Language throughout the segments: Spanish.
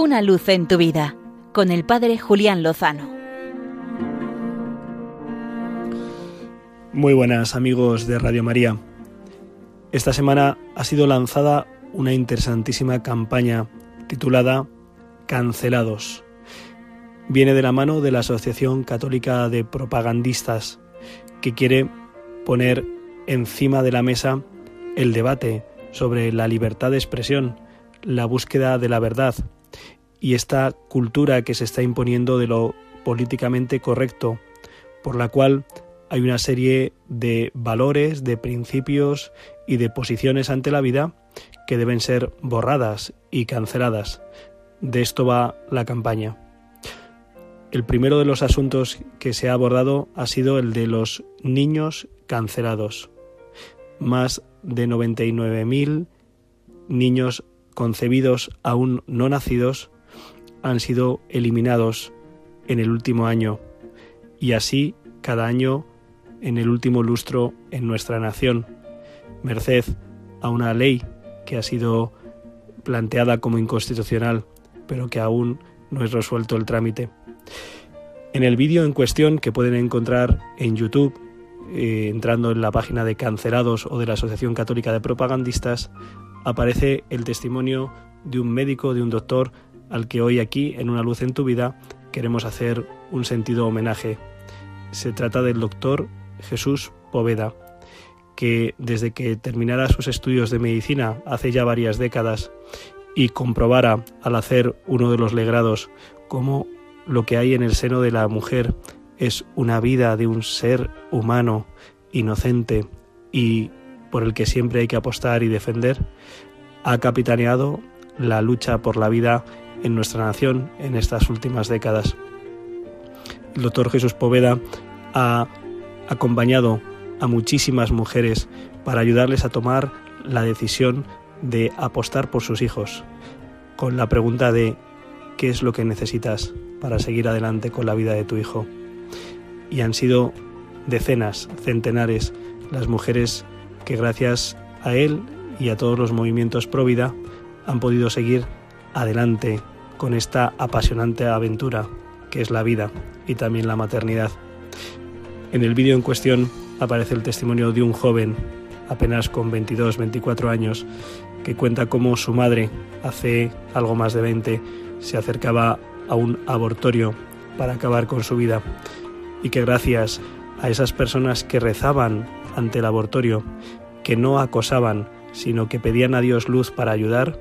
Una luz en tu vida con el Padre Julián Lozano. Muy buenas amigos de Radio María. Esta semana ha sido lanzada una interesantísima campaña titulada Cancelados. Viene de la mano de la Asociación Católica de Propagandistas, que quiere poner encima de la mesa el debate sobre la libertad de expresión, la búsqueda de la verdad y esta cultura que se está imponiendo de lo políticamente correcto, por la cual hay una serie de valores, de principios y de posiciones ante la vida que deben ser borradas y canceladas. De esto va la campaña. El primero de los asuntos que se ha abordado ha sido el de los niños cancelados. Más de 99.000 niños concebidos aún no nacidos han sido eliminados en el último año y así cada año en el último lustro en nuestra nación, merced a una ley que ha sido planteada como inconstitucional, pero que aún no es resuelto el trámite. En el vídeo en cuestión que pueden encontrar en YouTube, eh, entrando en la página de Cancelados o de la Asociación Católica de Propagandistas, aparece el testimonio de un médico, de un doctor, al que hoy aquí, en Una Luz en tu Vida, queremos hacer un sentido homenaje. Se trata del doctor Jesús Poveda, que desde que terminara sus estudios de medicina hace ya varias décadas y comprobara al hacer uno de los legrados cómo lo que hay en el seno de la mujer es una vida de un ser humano, inocente y por el que siempre hay que apostar y defender, ha capitaneado la lucha por la vida en nuestra nación en estas últimas décadas. El doctor Jesús Poveda ha acompañado a muchísimas mujeres para ayudarles a tomar la decisión de apostar por sus hijos, con la pregunta de ¿qué es lo que necesitas para seguir adelante con la vida de tu hijo? Y han sido decenas, centenares, las mujeres que gracias a él y a todos los movimientos pro vida han podido seguir adelante con esta apasionante aventura que es la vida y también la maternidad. En el vídeo en cuestión aparece el testimonio de un joven, apenas con 22, 24 años, que cuenta cómo su madre, hace algo más de 20, se acercaba a un abortorio para acabar con su vida y que gracias a esas personas que rezaban ante el abortorio, que no acosaban, sino que pedían a Dios luz para ayudar,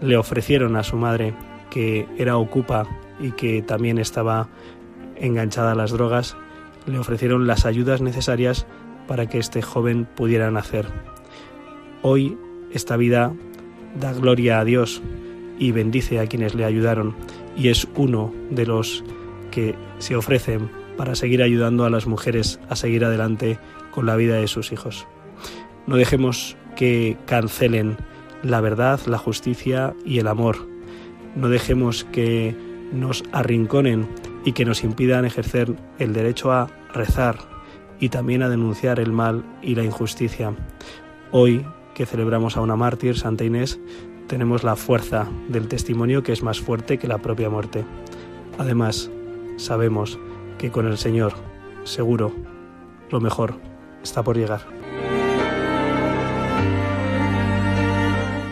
le ofrecieron a su madre, que era ocupa y que también estaba enganchada a las drogas, le ofrecieron las ayudas necesarias para que este joven pudiera nacer. Hoy esta vida da gloria a Dios y bendice a quienes le ayudaron y es uno de los que se ofrecen para seguir ayudando a las mujeres a seguir adelante con la vida de sus hijos. No dejemos que cancelen la verdad, la justicia y el amor. No dejemos que nos arrinconen y que nos impidan ejercer el derecho a rezar y también a denunciar el mal y la injusticia. Hoy, que celebramos a una mártir, Santa Inés, tenemos la fuerza del testimonio que es más fuerte que la propia muerte. Además, sabemos que con el Señor, seguro, lo mejor está por llegar.